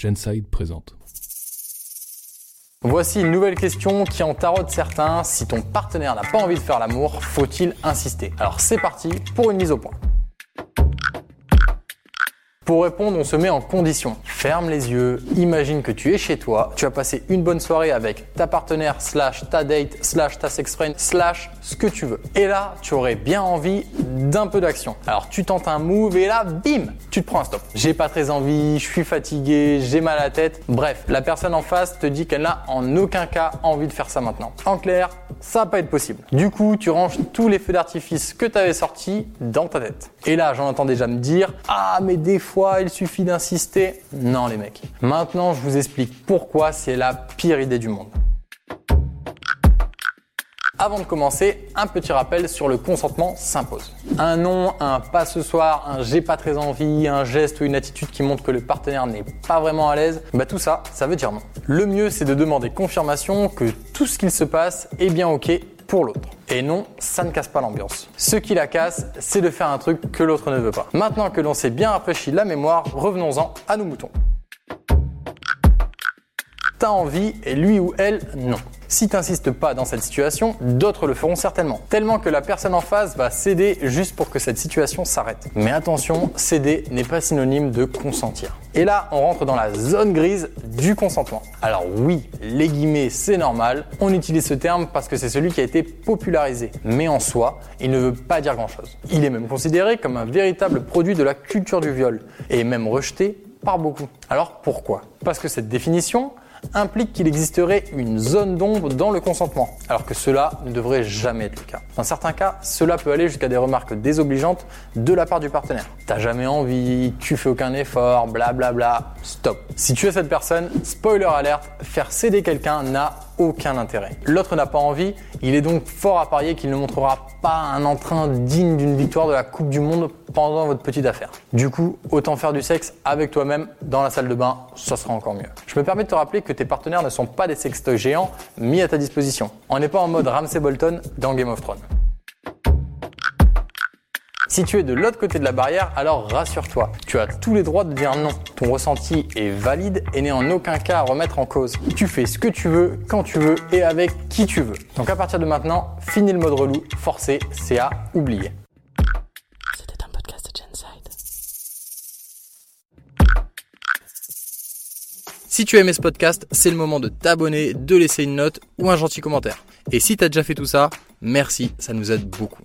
Genside présente. Voici une nouvelle question qui en tarote certains. Si ton partenaire n'a pas envie de faire l'amour, faut-il insister? Alors c'est parti pour une mise au point. Pour répondre, on se met en condition. Ferme les yeux, imagine que tu es chez toi, tu as passé une bonne soirée avec ta partenaire, slash ta date, slash ta sex friend, slash ce que tu veux. Et là, tu aurais bien envie d'un peu d'action. Alors tu tentes un move et là, bim, tu te prends un stop. J'ai pas très envie, je suis fatigué, j'ai mal à la tête. Bref, la personne en face te dit qu'elle n'a en aucun cas envie de faire ça maintenant. En clair, ça va pas être possible. Du coup, tu ranges tous les feux d'artifice que tu avais sortis dans ta tête. Et là, j'en entends déjà me dire "Ah, mais des fois, il suffit d'insister." Non les mecs. Maintenant, je vous explique pourquoi c'est la pire idée du monde. Avant de commencer, un petit rappel sur le consentement s'impose. Un non, un pas ce soir, un j'ai pas très envie, un geste ou une attitude qui montre que le partenaire n'est pas vraiment à l'aise, bah tout ça, ça veut dire non. Le mieux, c'est de demander confirmation que tout ce qu'il se passe est bien ok pour l'autre. Et non, ça ne casse pas l'ambiance. Ce qui la casse, c'est de faire un truc que l'autre ne veut pas. Maintenant que l'on s'est bien rafraîchi la mémoire, revenons-en à nos moutons. T'as envie et lui ou elle, non. Si t'insistes pas dans cette situation, d'autres le feront certainement. Tellement que la personne en face va céder juste pour que cette situation s'arrête. Mais attention, céder n'est pas synonyme de consentir. Et là, on rentre dans la zone grise du consentement. Alors oui, les guillemets, c'est normal. On utilise ce terme parce que c'est celui qui a été popularisé. Mais en soi, il ne veut pas dire grand-chose. Il est même considéré comme un véritable produit de la culture du viol. Et même rejeté par beaucoup. Alors pourquoi? Parce que cette définition, implique qu'il existerait une zone d'ombre dans le consentement, alors que cela ne devrait jamais être le cas. Dans certains cas, cela peut aller jusqu'à des remarques désobligeantes de la part du partenaire. T'as jamais envie, tu fais aucun effort, blablabla, bla bla. stop. Si tu es cette personne, spoiler alerte, faire céder quelqu'un n'a aucun intérêt. L'autre n'a pas envie, il est donc fort à parier qu'il ne montrera pas un entrain digne d'une victoire de la Coupe du Monde pendant votre petite affaire. Du coup, autant faire du sexe avec toi-même dans la salle de bain, ça sera encore mieux. Je me permets de te rappeler que tes partenaires ne sont pas des sextoys géants mis à ta disposition. On n'est pas en mode Ramsey Bolton dans Game of Thrones. Si tu es de l'autre côté de la barrière, alors rassure-toi, tu as tous les droits de dire non. Ton ressenti est valide et n'est en aucun cas à remettre en cause. Tu fais ce que tu veux, quand tu veux et avec qui tu veux. Donc à partir de maintenant, finis le mode relou, forcé, c'est à oublier. C'était un podcast de Genside. Si tu as aimé ce podcast, c'est le moment de t'abonner, de laisser une note ou un gentil commentaire. Et si tu as déjà fait tout ça, merci, ça nous aide beaucoup.